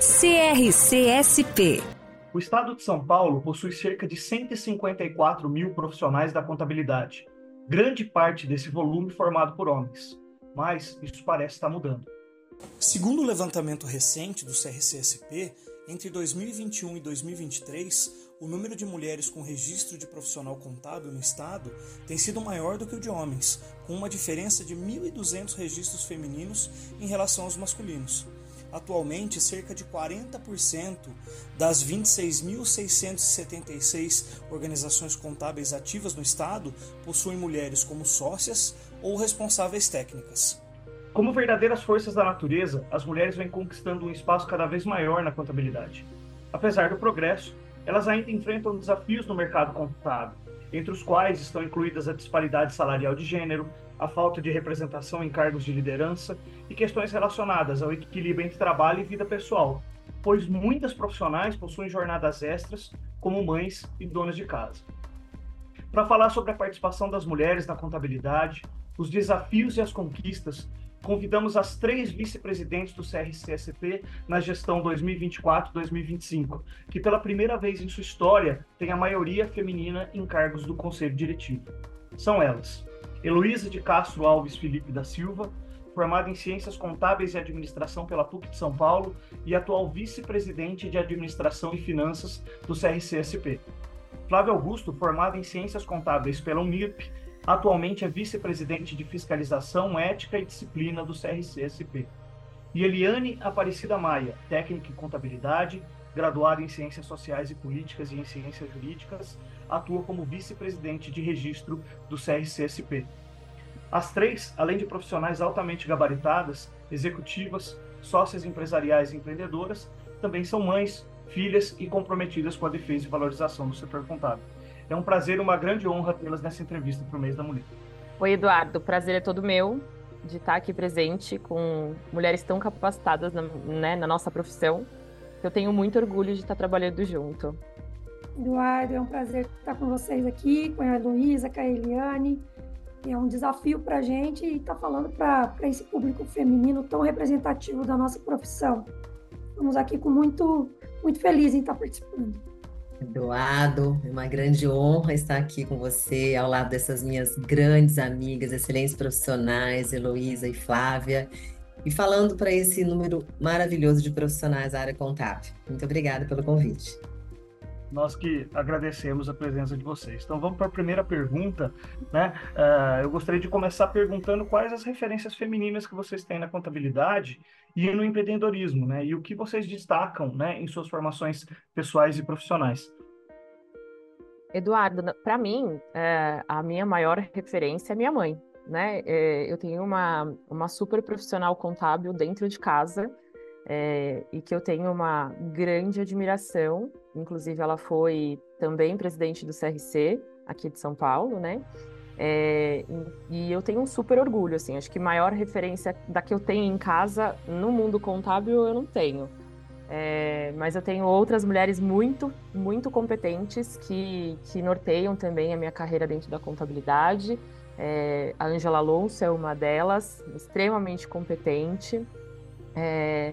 CRCSP. O estado de São Paulo possui cerca de 154 mil profissionais da contabilidade, grande parte desse volume formado por homens. Mas isso parece estar mudando. Segundo o levantamento recente do CRCSP, entre 2021 e 2023, o número de mulheres com registro de profissional contábil no estado tem sido maior do que o de homens, com uma diferença de 1.200 registros femininos em relação aos masculinos. Atualmente, cerca de 40% das 26.676 organizações contábeis ativas no Estado possuem mulheres como sócias ou responsáveis técnicas. Como verdadeiras forças da natureza, as mulheres vêm conquistando um espaço cada vez maior na contabilidade. Apesar do progresso, elas ainda enfrentam desafios no mercado contábil, entre os quais estão incluídas a disparidade salarial de gênero, a falta de representação em cargos de liderança e questões relacionadas ao equilíbrio entre trabalho e vida pessoal, pois muitas profissionais possuem jornadas extras, como mães e donas de casa. Para falar sobre a participação das mulheres na contabilidade, os desafios e as conquistas, convidamos as três vice-presidentes do CRCSP na gestão 2024-2025, que pela primeira vez em sua história tem a maioria feminina em cargos do conselho diretivo. São elas: Heloísa de Castro Alves Felipe da Silva, formada em Ciências Contábeis e Administração pela PUC de São Paulo e atual vice-presidente de Administração e Finanças do CRCSP. Flávio Augusto, formado em Ciências Contábeis pela Unirp, atualmente é vice-presidente de Fiscalização, Ética e Disciplina do CRCSP. E Eliane Aparecida Maia, técnica em Contabilidade, graduada em Ciências Sociais e Políticas e em Ciências Jurídicas, atua como vice-presidente de registro do CRCSP. As três, além de profissionais altamente gabaritadas, executivas, sócias empresariais e empreendedoras, também são mães, filhas e comprometidas com a defesa e valorização do setor contábil. É um prazer e uma grande honra tê-las nessa entrevista para o mês da mulher. Oi, Eduardo. O prazer é todo meu de estar aqui presente com mulheres tão capacitadas na, né, na nossa profissão. Eu tenho muito orgulho de estar trabalhando junto. Eduardo, é um prazer estar com vocês aqui, com a Luísa, com a Eliane. É um desafio para a gente e estar tá falando para esse público feminino tão representativo da nossa profissão. Estamos aqui com muito, muito feliz em estar participando. Eduardo, é uma grande honra estar aqui com você, ao lado dessas minhas grandes amigas, excelentes profissionais, Heloísa e Flávia, e falando para esse número maravilhoso de profissionais da área contábil. Muito obrigada pelo convite. Nós que agradecemos a presença de vocês. Então vamos para a primeira pergunta. Né? Uh, eu gostaria de começar perguntando quais as referências femininas que vocês têm na contabilidade e no empreendedorismo, né? E o que vocês destacam né, em suas formações pessoais e profissionais. Eduardo, para mim, é, a minha maior referência é minha mãe. Né? É, eu tenho uma, uma super profissional contábil dentro de casa é, e que eu tenho uma grande admiração. Inclusive, ela foi também presidente do CRC aqui de São Paulo, né? É, e eu tenho um super orgulho, assim. Acho que maior referência da que eu tenho em casa no mundo contábil eu não tenho. É, mas eu tenho outras mulheres muito, muito competentes que, que norteiam também a minha carreira dentro da contabilidade. É, a Angela Alonso é uma delas, extremamente competente. É,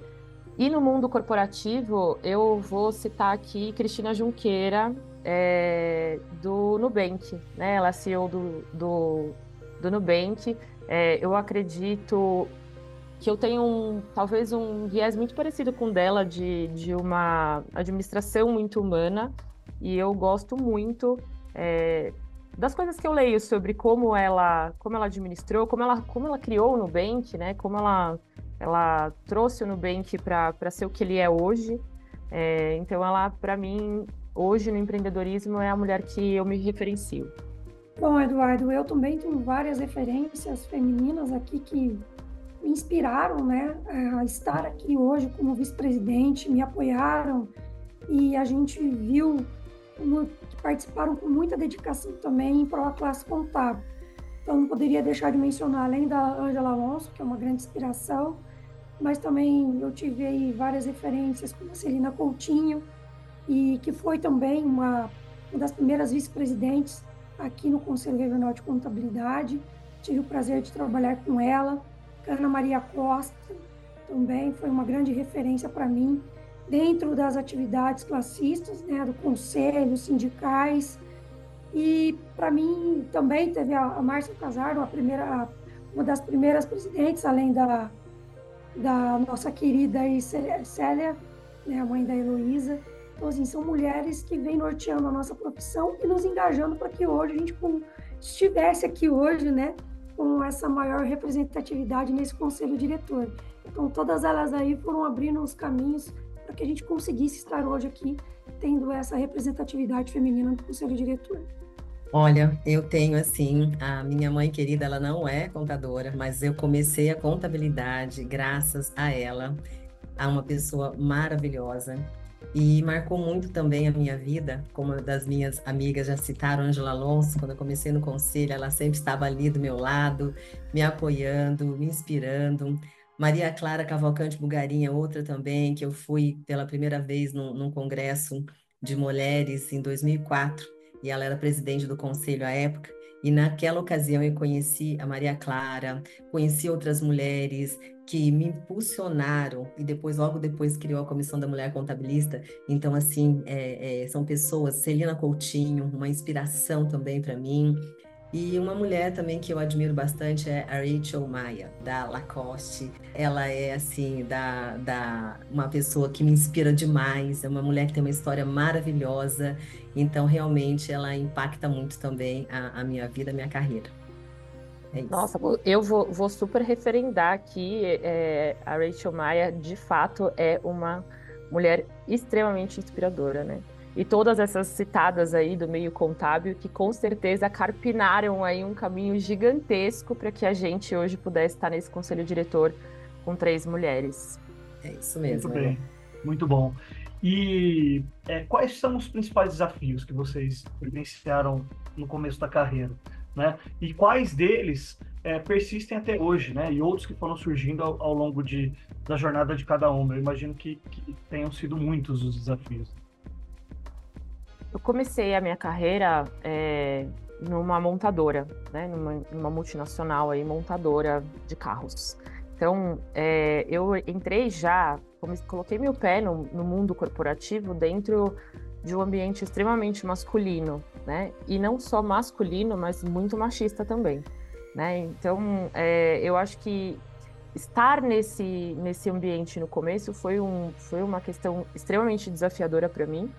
e no mundo corporativo, eu vou citar aqui Cristina Junqueira, é, do Nubank, né? Ela é CEO do, do, do Nubank. É, eu acredito que eu tenho um, talvez um viés muito parecido com o dela de, de uma administração muito humana e eu gosto muito é, das coisas que eu leio sobre como ela como ela administrou, como ela como ela criou o Nubank, né? Como ela ela trouxe o Nubank para ser o que ele é hoje. É, então, ela, para mim, hoje no empreendedorismo, é a mulher que eu me referencio. Bom, Eduardo, eu também tenho várias referências femininas aqui que me inspiraram né, a estar aqui hoje como vice-presidente, me apoiaram e a gente viu que participaram com muita dedicação também para a classe contábil. Então, não poderia deixar de mencionar, além da Angela Alonso, que é uma grande inspiração, mas também eu tive várias referências, como a Celina Coutinho, e que foi também uma, uma das primeiras vice-presidentes aqui no Conselho Regional de Contabilidade. Tive o prazer de trabalhar com ela. Ana Maria Costa também foi uma grande referência para mim dentro das atividades classistas, né, do conselho, sindicais. E para mim também teve a, a Márcia Casaro, a primeira, uma das primeiras presidentes, além da, da nossa querida Célia, né, a mãe da Heloísa. Então, assim, são mulheres que vêm norteando a nossa profissão e nos engajando para que hoje a gente estivesse aqui hoje, né, com essa maior representatividade nesse conselho diretor. Então, todas elas aí foram abrindo os caminhos para que a gente conseguisse estar hoje aqui tendo essa representatividade feminina no conselho diretor. Olha, eu tenho assim, a minha mãe querida, ela não é contadora, mas eu comecei a contabilidade graças a ela, a uma pessoa maravilhosa e marcou muito também a minha vida, como das minhas amigas já citaram, Angela Alonso, quando eu comecei no conselho, ela sempre estava ali do meu lado, me apoiando, me inspirando. Maria Clara Cavalcante Bugarinha, outra também, que eu fui pela primeira vez num, num congresso de mulheres em 2004, e ela era presidente do conselho à época. E naquela ocasião eu conheci a Maria Clara, conheci outras mulheres que me impulsionaram e depois, logo depois, criou a Comissão da Mulher Contabilista. Então, assim, é, é, são pessoas, Celina Coutinho, uma inspiração também para mim. E uma mulher também que eu admiro bastante é a Rachel Maia, da Lacoste. Ela é, assim, da, da, uma pessoa que me inspira demais. É uma mulher que tem uma história maravilhosa. Então, realmente, ela impacta muito também a, a minha vida, a minha carreira. É Nossa, eu vou, vou, super referendar aqui. É, a Rachel Maia, de fato, é uma mulher extremamente inspiradora, né? E todas essas citadas aí do meio contábil que com certeza carpinaram aí um caminho gigantesco para que a gente hoje pudesse estar nesse conselho diretor com três mulheres. É isso mesmo. Muito bem, muito bom. E é, quais são os principais desafios que vocês vivenciaram no começo da carreira, né? E quais deles é, persistem até hoje, né? E outros que foram surgindo ao, ao longo de, da jornada de cada uma. Eu imagino que, que tenham sido muitos os desafios. Eu comecei a minha carreira é, numa montadora, né, numa, numa, multinacional aí, montadora de carros. Então, é, eu entrei já, coloquei meu pé no, no, mundo corporativo dentro de um ambiente extremamente masculino, né? E não só masculino, mas muito machista também, né? Então, é, eu acho que estar nesse, nesse ambiente no começo foi, um, foi uma questão extremamente desafiadora para mim,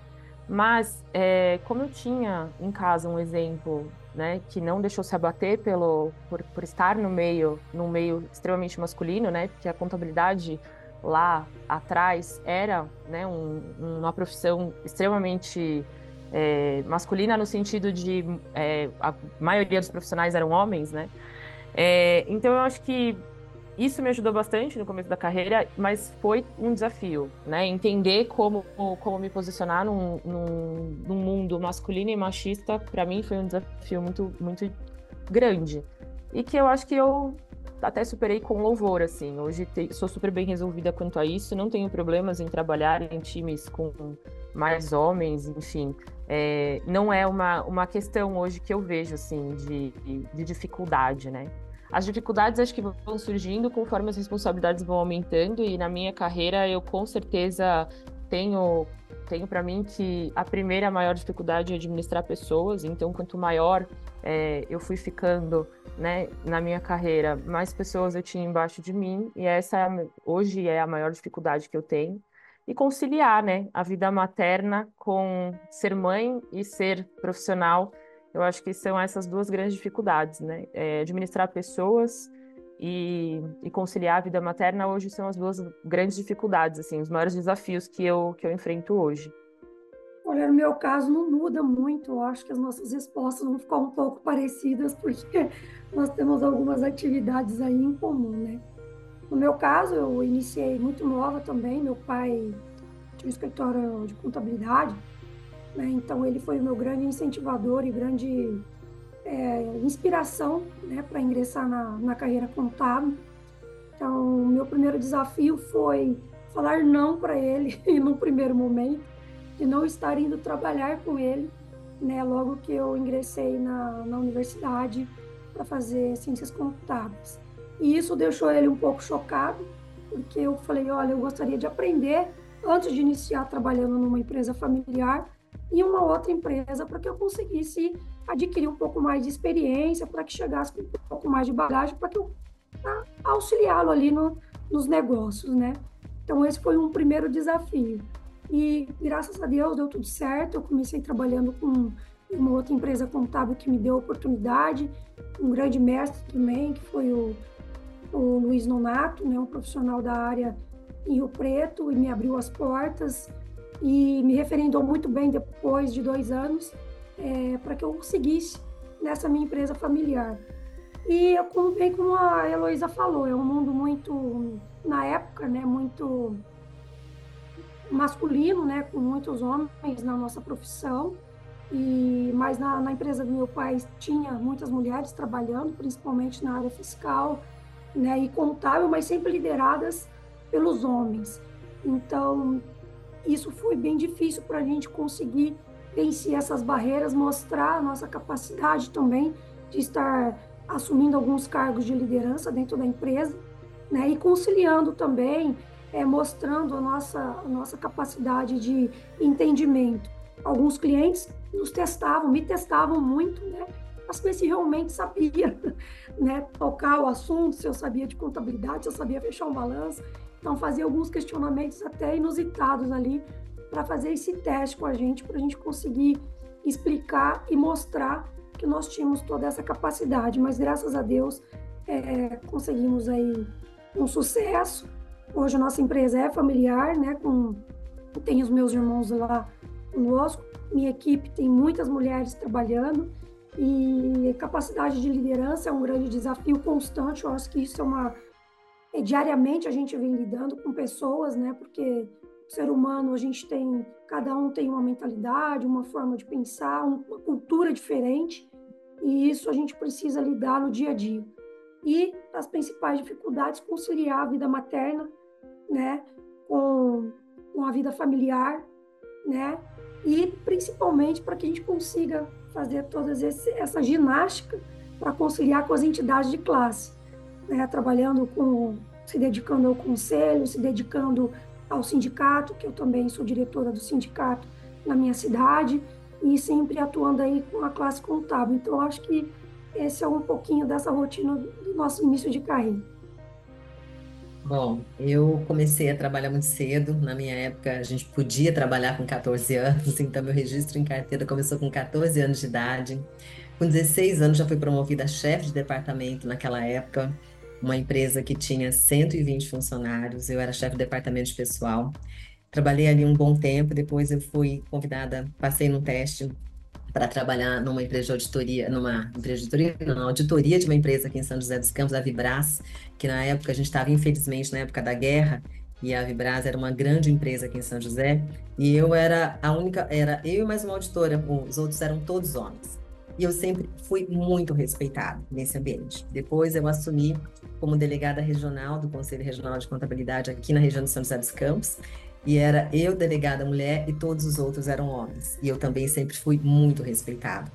mas, é, como eu tinha em casa um exemplo, né, que não deixou se abater pelo, por, por estar no meio, num meio extremamente masculino, né, porque a contabilidade lá atrás era, né, um, uma profissão extremamente é, masculina no sentido de é, a maioria dos profissionais eram homens, né. É, então eu acho que isso me ajudou bastante no começo da carreira, mas foi um desafio, né? Entender como, como me posicionar num, num, num mundo masculino e machista, para mim foi um desafio muito, muito grande. E que eu acho que eu até superei com louvor, assim. Hoje te, sou super bem resolvida quanto a isso, não tenho problemas em trabalhar em times com mais homens, enfim. É, não é uma, uma questão hoje que eu vejo, assim, de, de dificuldade, né? As dificuldades acho que vão surgindo conforme as responsabilidades vão aumentando e na minha carreira eu com certeza tenho tenho para mim que a primeira maior dificuldade é administrar pessoas, então quanto maior é, eu fui ficando né, na minha carreira, mais pessoas eu tinha embaixo de mim, e essa hoje é a maior dificuldade que eu tenho. E conciliar né, a vida materna com ser mãe e ser profissional eu acho que são essas duas grandes dificuldades, né? É, administrar pessoas e, e, conciliar a vida materna hoje são as duas grandes dificuldades, assim, os maiores desafios que eu, que eu enfrento hoje. Olha, no meu caso não muda muito, eu acho que as nossas respostas vão ficar um pouco parecidas, porque nós temos algumas atividades aí em comum, né? No meu caso, eu iniciei muito nova também. Meu pai tinha um escritório de contabilidade, né? então ele foi o meu grande incentivador e grande é, inspiração né, para ingressar na, na carreira contábil. Então, meu primeiro desafio foi falar não para ele no primeiro momento, de não estar indo trabalhar com ele, né, logo que eu ingressei na, na universidade para fazer ciências contábeis. E isso deixou ele um pouco chocado, porque eu falei: olha, eu gostaria de aprender antes de iniciar trabalhando numa empresa familiar e uma outra empresa para que eu conseguisse adquirir um pouco mais de experiência, para que chegasse com um pouco mais de bagagem, para que eu auxiliá-lo ali no, nos negócios, né? Então esse foi um primeiro desafio. E graças a Deus deu tudo certo. Eu comecei trabalhando com uma outra empresa contábil que me deu oportunidade, um grande mestre também, que foi o, o Luiz Nonato, né, um profissional da área em Rio Preto, e me abriu as portas e me referendou muito bem depois de dois anos é, para que eu conseguisse nessa minha empresa familiar. E como bem como a Heloísa falou, é um mundo muito, na época, né, muito masculino, né, com muitos homens na nossa profissão. E mas na, na empresa do meu pai tinha muitas mulheres trabalhando, principalmente na área fiscal, né, e contábil, mas sempre lideradas pelos homens. Então isso foi bem difícil para a gente conseguir vencer essas barreiras, mostrar a nossa capacidade também de estar assumindo alguns cargos de liderança dentro da empresa, né, e conciliando também, é, mostrando a nossa, a nossa capacidade de entendimento. Alguns clientes nos testavam, me testavam muito, né, para saber se realmente sabia né, tocar o assunto, se eu sabia de contabilidade, se eu sabia fechar um balanço. Então, alguns questionamentos até inusitados ali para fazer esse teste com a gente, para a gente conseguir explicar e mostrar que nós tínhamos toda essa capacidade, mas graças a Deus é, conseguimos aí um sucesso. Hoje a nossa empresa é familiar, né? Com, tem os meus irmãos lá conosco, minha equipe tem muitas mulheres trabalhando e capacidade de liderança é um grande desafio constante. Eu acho que isso é uma é, diariamente a gente vem lidando com pessoas, né? Porque o ser humano a gente tem cada um tem uma mentalidade, uma forma de pensar, uma cultura diferente, e isso a gente precisa lidar no dia a dia. E as principais dificuldades, conciliar a vida materna, né, com, com a vida familiar, né, e principalmente para que a gente consiga fazer toda essa ginástica para conciliar com as entidades de classe, né, trabalhando com, se dedicando ao conselho, se dedicando ao sindicato, que eu também sou diretora do sindicato na minha cidade, e sempre atuando aí com a classe contábil. Então, acho que esse é um pouquinho dessa rotina do nosso início de carreira. Bom, eu comecei a trabalhar muito cedo. Na minha época, a gente podia trabalhar com 14 anos, então meu registro em carteira começou com 14 anos de idade. Com 16 anos, já fui promovida a chefe de departamento naquela época uma empresa que tinha 120 funcionários, eu era chefe de departamento de pessoal. Trabalhei ali um bom tempo, depois eu fui convidada, passei num teste para trabalhar numa empresa de auditoria, numa empresa de auditoria, não, auditoria de uma empresa aqui em São José dos Campos, a Vibras, que na época a gente estava, infelizmente, na época da guerra, e a Vibras era uma grande empresa aqui em São José, e eu era a única, era eu e mais uma auditora, os outros eram todos homens. E eu sempre fui muito respeitada nesse ambiente. Depois eu assumi como delegada regional do Conselho Regional de Contabilidade aqui na região de São José dos Campos. E era eu delegada mulher e todos os outros eram homens. E eu também sempre fui muito respeitada.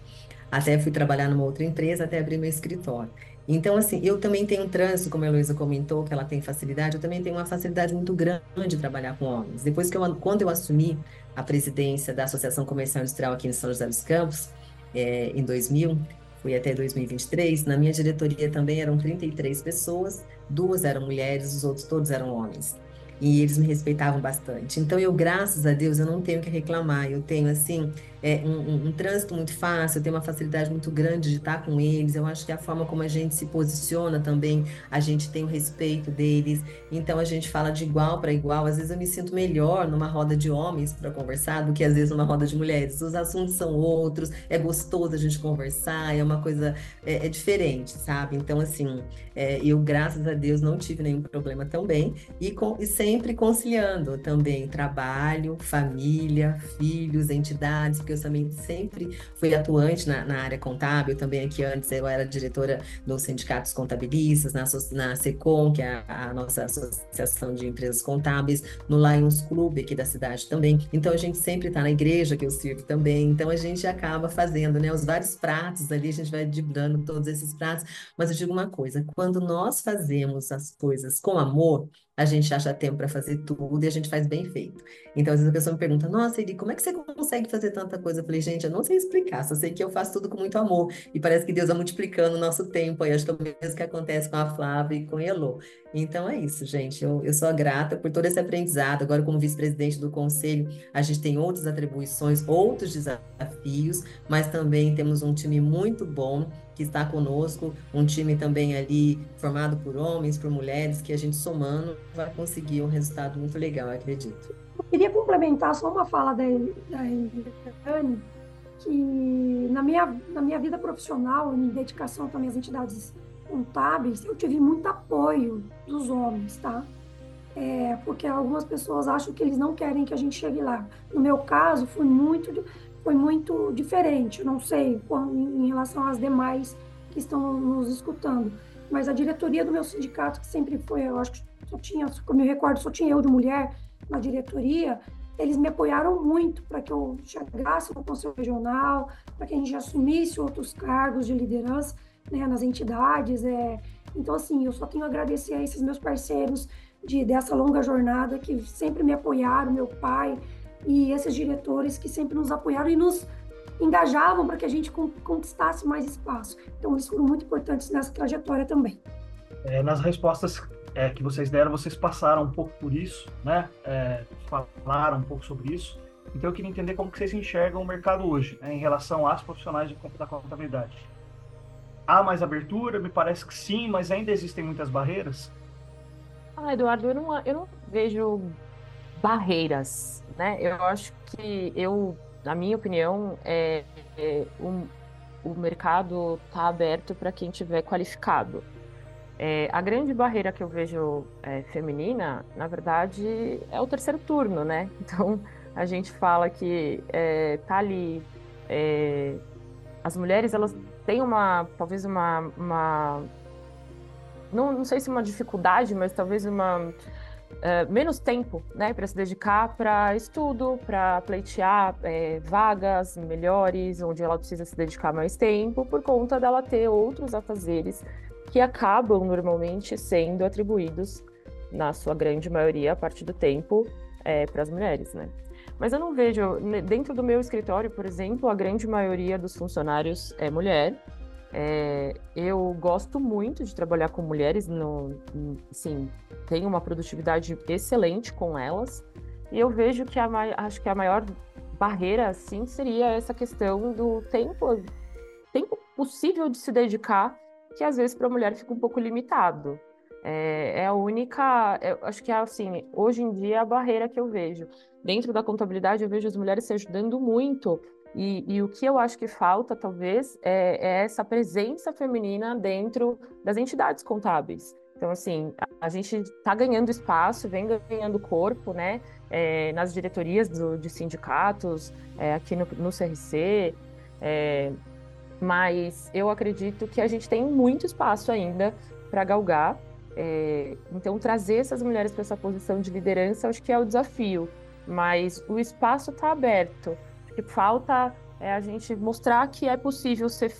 Até fui trabalhar numa outra empresa, até abrir meu escritório. Então, assim, eu também tenho um trânsito, como a Heloísa comentou, que ela tem facilidade, eu também tenho uma facilidade muito grande de trabalhar com homens. Depois que eu, quando eu assumi a presidência da Associação Comercial Industrial aqui em São José dos Campos, é, em 2000, fui até 2023, na minha diretoria também eram 33 pessoas, duas eram mulheres, os outros todos eram homens. E eles me respeitavam bastante. Então eu, graças a Deus, eu não tenho que reclamar. Eu tenho assim é, um, um, trânsito muito fácil, eu tenho uma facilidade muito grande de estar com eles. Eu acho que a forma como a gente se posiciona também, a gente tem o respeito deles. Então a gente fala de igual para igual. Às vezes eu me sinto melhor numa roda de homens para conversar do que às vezes numa roda de mulheres. Os assuntos são outros, é gostoso a gente conversar, é uma coisa é, é diferente, sabe? Então assim, é, eu graças a Deus não tive nenhum problema também e, com, e sempre conciliando também trabalho, família, filhos, entidades porque eu também sempre fui atuante na, na área contábil, também aqui antes eu era diretora dos sindicatos contabilistas, na, na SECOM, que é a, a nossa associação de empresas contábeis, no Lions Club aqui da cidade também. Então a gente sempre está na igreja que eu sirvo também, então a gente acaba fazendo, né, os vários pratos ali, a gente vai dibrando todos esses pratos, mas eu digo uma coisa, quando nós fazemos as coisas com amor, a gente acha tempo para fazer tudo e a gente faz bem feito. Então, às vezes a pessoa me pergunta, nossa, Eli, como é que você consegue fazer tanta coisa? Eu falei, gente, eu não sei explicar, só sei que eu faço tudo com muito amor. E parece que Deus vai multiplicando o nosso tempo. Aí acho que é o mesmo que acontece com a Flávia e com a Elô. Então é isso, gente. Eu, eu sou grata por todo esse aprendizado. Agora, como vice-presidente do conselho, a gente tem outras atribuições, outros desafios, mas também temos um time muito bom que está conosco, um time também ali formado por homens, por mulheres, que a gente somando vai conseguir um resultado muito legal, acredito. Eu queria complementar só uma fala da, da que na minha, na minha vida profissional, em dedicação também às entidades contábeis, eu tive muito apoio dos homens, tá? É, porque algumas pessoas acham que eles não querem que a gente chegue lá. No meu caso, foi muito, foi muito diferente. Não sei em relação às demais que estão nos escutando, mas a diretoria do meu sindicato, que sempre foi, eu acho que só tinha, como eu me recordo, só tinha eu de mulher na diretoria, eles me apoiaram muito para que eu chegasse no Conselho Regional, para que a gente assumisse outros cargos de liderança né, nas entidades. É. Então, assim, eu só tenho a agradecer a esses meus parceiros de, dessa longa jornada que sempre me apoiaram, meu pai e esses diretores que sempre nos apoiaram e nos engajavam para que a gente conquistasse mais espaço. Então, eles foram muito importantes nessa trajetória também. É, nas respostas é, que vocês deram, vocês passaram um pouco por isso, né? É, falaram um pouco sobre isso. Então, eu queria entender como que vocês enxergam o mercado hoje, né, em relação às profissionais de, da contabilidade. Há mais abertura? Me parece que sim, mas ainda existem muitas barreiras? Ah, Eduardo, eu não, eu não vejo barreiras, né? Eu acho que eu, na minha opinião, é, é o mercado está aberto para quem tiver qualificado. É, a grande barreira que eu vejo é, feminina, na verdade, é o terceiro turno, né? Então, a gente fala que é, tá ali é, as mulheres elas têm uma talvez uma, uma não, não sei se uma dificuldade, mas talvez uma Uh, menos tempo né, para se dedicar para estudo, para pleitear é, vagas melhores, onde ela precisa se dedicar mais tempo, por conta dela ter outros afazeres que acabam normalmente sendo atribuídos, na sua grande maioria, a parte do tempo, é, para as mulheres. Né? Mas eu não vejo, dentro do meu escritório, por exemplo, a grande maioria dos funcionários é mulher. É, eu gosto muito de trabalhar com mulheres, no, tenho uma produtividade excelente com elas. E eu vejo que a, acho que a maior barreira, assim, seria essa questão do tempo, tempo possível de se dedicar, que às vezes para a mulher fica um pouco limitado. É, é a única, acho que é assim, hoje em dia é a barreira que eu vejo dentro da contabilidade eu vejo as mulheres se ajudando muito e, e, o que eu acho que falta, talvez, é, é, essa presença feminina dentro das entidades contábeis. Então, assim, a, a gente está ganhando espaço, vem ganhando corpo, né, é, nas diretorias do, de sindicatos, é, aqui no, no CRC, é, mas eu acredito que a gente tem muito espaço ainda para galgar. É, então, trazer essas mulheres para essa posição de liderança, acho que é o desafio mas o espaço está aberto. Que falta é a gente mostrar que é possível ser,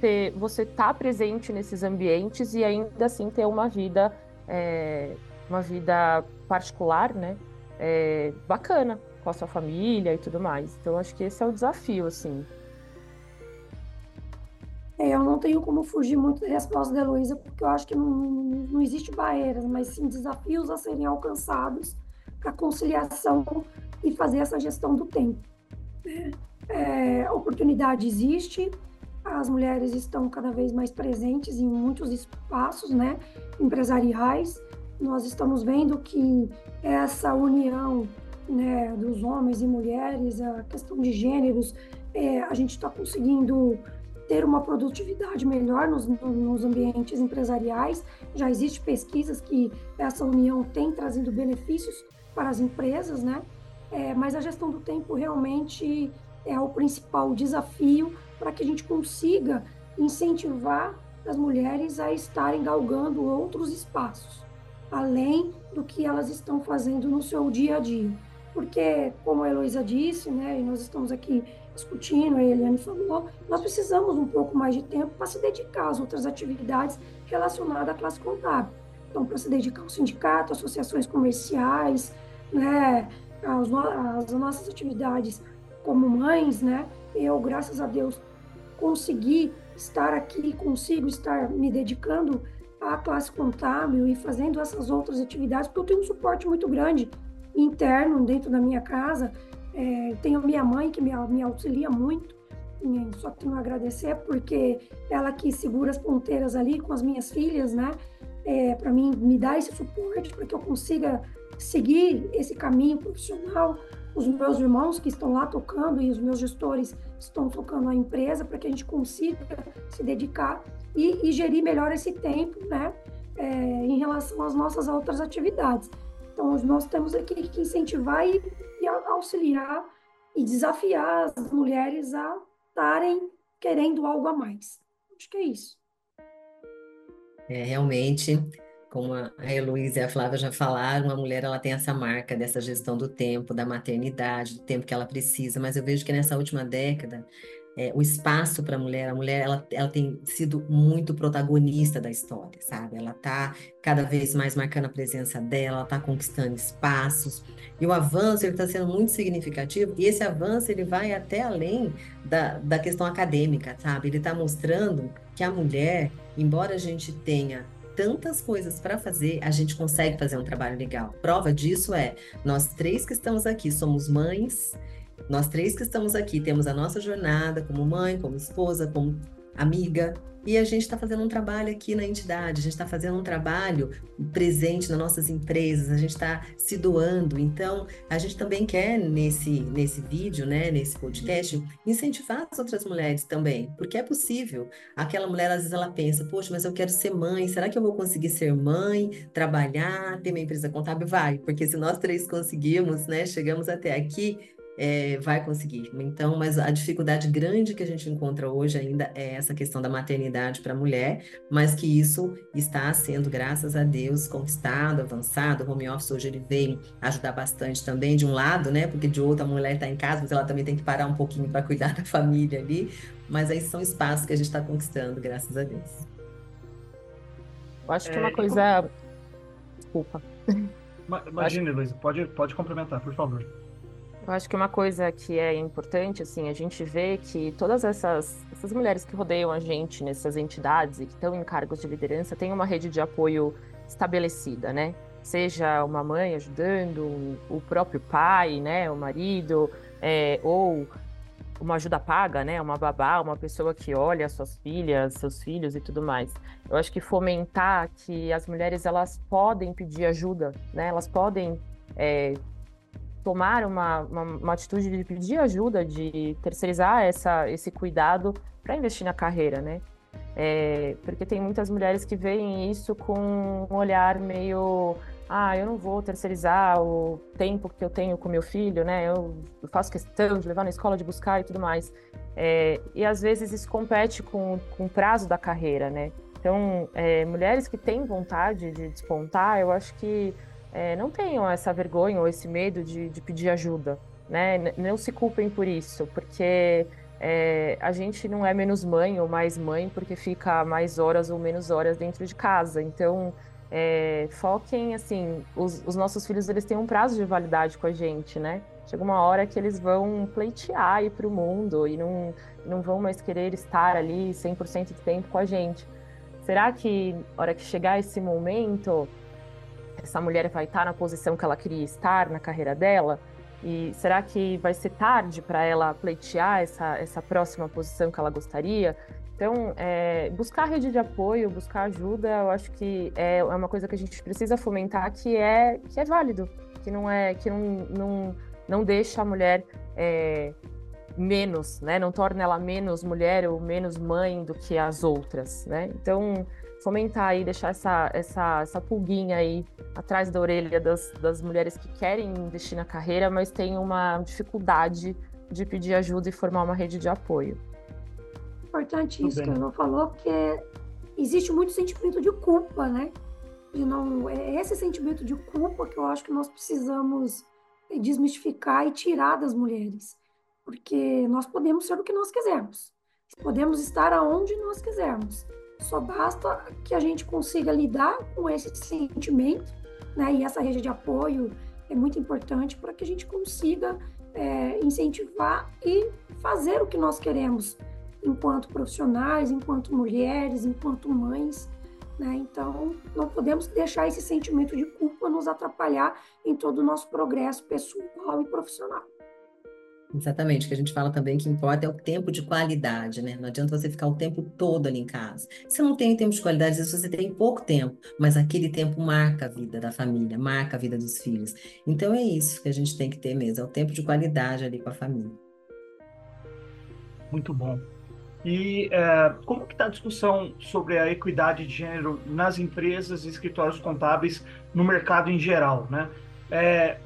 ser você estar tá presente nesses ambientes e ainda assim ter uma vida, é, uma vida particular, né? É, bacana com a sua família e tudo mais. Então acho que esse é o desafio, assim. É, eu não tenho como fugir muito da resposta da Heloísa, porque eu acho que não, não existe barreiras, mas sim desafios a serem alcançados a conciliação e fazer essa gestão do tempo. É, oportunidade existe, as mulheres estão cada vez mais presentes em muitos espaços né, empresariais. Nós estamos vendo que essa união né, dos homens e mulheres, a questão de gêneros, é, a gente está conseguindo ter uma produtividade melhor nos, nos, ambientes empresariais. Já existem pesquisas que essa união tem trazido benefícios para as empresas, né? É, mas a gestão do tempo realmente é o principal desafio para que a gente consiga incentivar as mulheres a estarem galgando outros espaços, além do que elas estão fazendo no seu dia a dia. Porque, como a Heloísa disse, né, e nós estamos aqui discutindo, a Eliane falou, nós precisamos um pouco mais de tempo para se dedicar às outras atividades relacionadas à classe contábil. Então, para se dedicar ao sindicato, associações comerciais, né, às, às nossas atividades como mães, né, eu, graças a Deus, consegui estar aqui, consigo estar me dedicando à classe contábil e fazendo essas outras atividades, porque eu tenho um suporte muito grande interno dentro da minha casa, é, tenho minha mãe que me, me auxilia muito, só tenho a agradecer porque ela que segura as ponteiras ali com as minhas filhas, né? É, para mim me dar esse suporte para que eu consiga seguir esse caminho profissional. Os meus irmãos que estão lá tocando e os meus gestores estão tocando a empresa para que a gente consiga se dedicar e, e gerir melhor esse tempo, né? É, em relação às nossas outras atividades. Então, nós temos aqui que incentivar e, e auxiliar e desafiar as mulheres a estarem querendo algo a mais. Acho que é isso. É, realmente, como a Heloísa e a Flávia já falaram, a mulher ela tem essa marca dessa gestão do tempo, da maternidade, do tempo que ela precisa, mas eu vejo que nessa última década é, o espaço para a mulher, a mulher ela, ela tem sido muito protagonista da história, sabe? Ela está cada vez mais marcando a presença dela, ela está conquistando espaços, e o avanço está sendo muito significativo, e esse avanço ele vai até além da, da questão acadêmica, sabe? Ele está mostrando que a mulher, embora a gente tenha tantas coisas para fazer, a gente consegue fazer um trabalho legal. Prova disso é, nós três que estamos aqui somos mães, nós três que estamos aqui temos a nossa jornada como mãe, como esposa, como amiga, e a gente está fazendo um trabalho aqui na entidade, a gente está fazendo um trabalho presente nas nossas empresas, a gente está se doando. Então, a gente também quer, nesse, nesse vídeo, né, nesse podcast, incentivar as outras mulheres também, porque é possível. Aquela mulher, às vezes, ela pensa, poxa, mas eu quero ser mãe, será que eu vou conseguir ser mãe, trabalhar, ter minha empresa contábil? Vai, porque se nós três conseguimos, né, chegamos até aqui, é, vai conseguir. Então, mas a dificuldade grande que a gente encontra hoje ainda é essa questão da maternidade para a mulher, mas que isso está sendo, graças a Deus, conquistado, avançado. O home office hoje ele veio ajudar bastante também, de um lado, né? Porque de outro a mulher está em casa, mas ela também tem que parar um pouquinho para cuidar da família ali. Mas aí são espaços que a gente está conquistando, graças a Deus. Eu acho que é uma coisa. Desculpa. Imagina, Luísa, pode, pode complementar, por favor. Eu acho que uma coisa que é importante, assim, a gente vê que todas essas, essas mulheres que rodeiam a gente nessas entidades e que estão em cargos de liderança têm uma rede de apoio estabelecida, né? Seja uma mãe ajudando, o próprio pai, né, o marido, é, ou uma ajuda paga, né, uma babá, uma pessoa que olha suas filhas, seus filhos e tudo mais. Eu acho que fomentar que as mulheres elas podem pedir ajuda, né? Elas podem é, tomar uma, uma, uma, atitude de pedir ajuda, de terceirizar essa, esse cuidado para investir na carreira, né? É, porque tem muitas mulheres que veem isso com um olhar meio ah, eu não vou terceirizar o tempo que eu tenho com meu filho, né? Eu faço questão de levar na escola, de buscar e tudo mais. É, e às vezes isso compete com, com o prazo da carreira, né? Então, é, mulheres que têm vontade de despontar, eu acho que é, não tenham essa vergonha ou esse medo de, de pedir ajuda, né? Não se culpem por isso, porque é, a gente não é menos mãe ou mais mãe porque fica mais horas ou menos horas dentro de casa. Então, é, foquem, assim, os, os, nossos filhos eles têm um prazo de validade com a gente, né? Chega uma hora que eles vão pleitear ir para o mundo e não, não vão mais querer estar ali 100% do tempo com a gente. Será que, na hora que chegar esse momento, essa mulher vai estar na posição que ela queria estar na carreira dela, E será que vai ser tarde para ela pleitear essa, essa próxima posição que ela gostaria? Então, é, buscar rede de apoio, buscar ajuda, eu acho que é, é uma coisa que a gente precisa fomentar, que é, que é válido, que não é, que não, não, não deixa a mulher é, menos, né? Não torna ela menos mulher ou menos mãe do que as outras, né? Então, fomentar aí, deixar essa, essa, essa pulguinha aí atrás da orelha das, das mulheres que querem investir na carreira, mas têm uma dificuldade de pedir ajuda e formar uma rede de apoio importante isso que ela falou, porque existe muito sentimento de culpa, né? De não, é esse sentimento de culpa que eu acho que nós precisamos desmistificar e tirar das mulheres, porque nós podemos ser o que nós quisermos, podemos estar aonde nós quisermos. Só basta que a gente consiga lidar com esse sentimento, né? E essa rede de apoio é muito importante para que a gente consiga é, incentivar e fazer o que nós queremos enquanto profissionais, enquanto mulheres, enquanto mães. Né? Então, não podemos deixar esse sentimento de culpa nos atrapalhar em todo o nosso progresso pessoal e profissional. Exatamente, que a gente fala também que importa é o tempo de qualidade, né? Não adianta você ficar o tempo todo ali em casa. Você não tem tempo de qualidade, às vezes você tem pouco tempo, mas aquele tempo marca a vida da família, marca a vida dos filhos. Então é isso que a gente tem que ter mesmo, é o tempo de qualidade ali com a família. Muito bom. E é, como que está a discussão sobre a equidade de gênero nas empresas e escritórios contábeis no mercado em geral, né? É,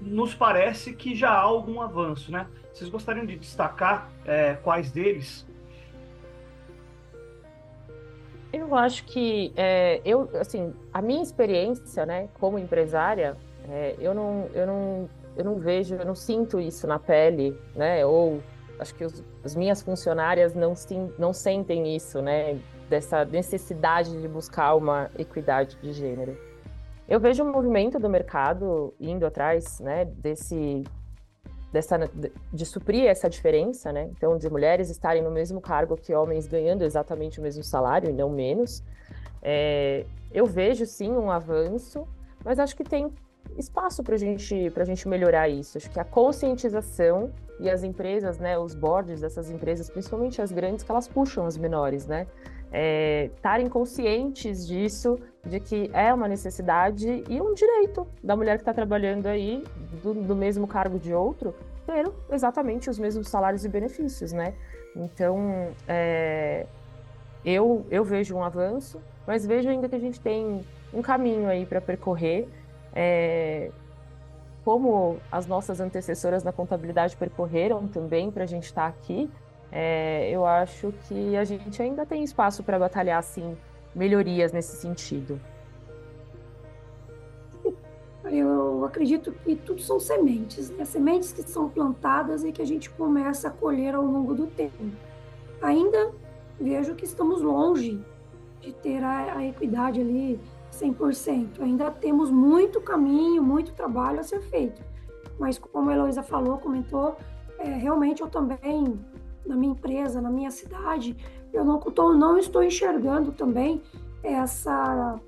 nos parece que já há algum avanço, né? Vocês gostariam de destacar é, quais deles? Eu acho que é, eu, assim, a minha experiência, né, como empresária, é, eu não, eu não, eu não vejo, eu não sinto isso na pele, né, ou acho que os, as minhas funcionárias não, sim, não sentem isso, né? Dessa necessidade de buscar uma equidade de gênero. Eu vejo um movimento do mercado indo atrás, né, desse dessa de suprir essa diferença, né? Então, de mulheres estarem no mesmo cargo que homens ganhando exatamente o mesmo salário e não menos. É, eu vejo sim um avanço, mas acho que tem espaço para gente, a gente melhorar isso. Acho que a conscientização e as empresas, né, os boards dessas empresas, principalmente as grandes, que elas puxam as menores, né? Estarem é, conscientes disso, de que é uma necessidade e um direito da mulher que está trabalhando aí, do, do, mesmo cargo de outro, ter exatamente os mesmos salários e benefícios, né? Então, é, eu, eu vejo um avanço, mas vejo ainda que a gente tem um caminho aí para percorrer é, como as nossas antecessoras na contabilidade percorreram também para a gente estar tá aqui, é, eu acho que a gente ainda tem espaço para batalhar assim melhorias nesse sentido. Eu acredito que tudo são sementes, né? sementes que são plantadas e que a gente começa a colher ao longo do tempo. Ainda vejo que estamos longe de ter a, a equidade ali 100%. Ainda temos muito caminho, muito trabalho a ser feito. Mas como a Heloísa falou, comentou, é, realmente eu também, na minha empresa, na minha cidade, eu não, tô, não estou enxergando também essa,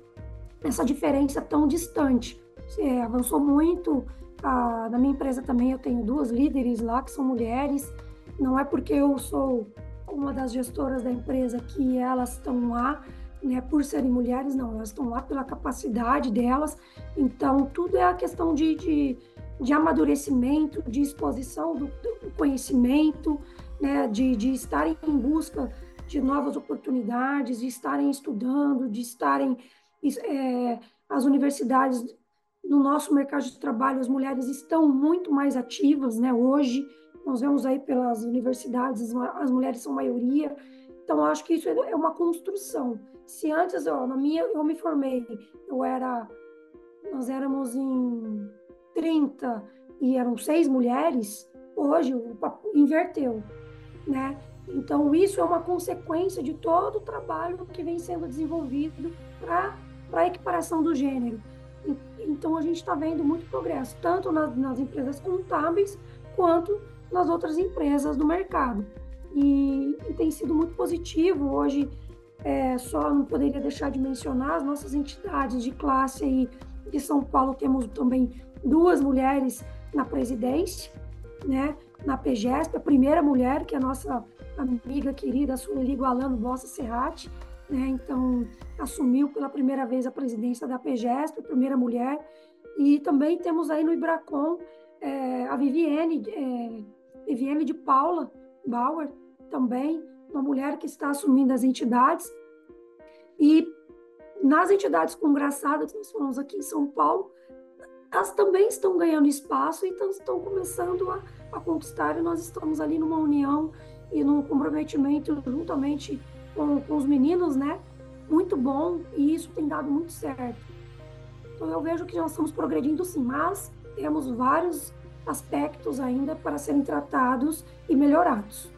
essa diferença tão distante. É, avançou muito. A, na minha empresa também eu tenho duas líderes lá que são mulheres. Não é porque eu sou uma das gestoras da empresa que elas estão lá, né, por serem mulheres, não, elas estão lá pela capacidade delas. Então, tudo é a questão de, de, de amadurecimento, de exposição do, do conhecimento, né, de, de estarem em busca de novas oportunidades, de estarem estudando, de estarem. É, as universidades, no nosso mercado de trabalho, as mulheres estão muito mais ativas, né, hoje. Nós vemos aí pelas universidades, as mulheres são maioria. Então, acho que isso é uma construção. Se antes, ó, na minha, eu me formei, eu era, nós éramos em 30 e eram seis mulheres, hoje o inverteu, né? Então, isso é uma consequência de todo o trabalho que vem sendo desenvolvido para a equiparação do gênero. Então, a gente está vendo muito progresso, tanto nas, nas, empresas contábeis quanto nas outras empresas do mercado. E, e tem sido muito positivo. Hoje, é, só não poderia deixar de mencionar as nossas entidades de classe aí de São Paulo temos também duas mulheres na presidência, né? Na PGESP, a primeira mulher, que é a nossa amiga querida Sueli Gualano Bossa Serrati, né? Então, assumiu pela primeira vez a presidência da PGESP, a primeira mulher. E também temos aí no Ibracom é, a Viviane, é, Viviane de Paula Bauer, também, uma mulher que está assumindo as entidades. E nas entidades congraçadas nós falamos aqui em São Paulo, elas também estão ganhando espaço e estão, começando a, a conquistar, e nós estamos ali numa união e num comprometimento juntamente com, com os meninos, né? Muito bom, e isso tem dado muito certo. Então eu vejo que nós estamos progredindo sim, mas temos vários aspectos ainda para serem tratados e melhorados.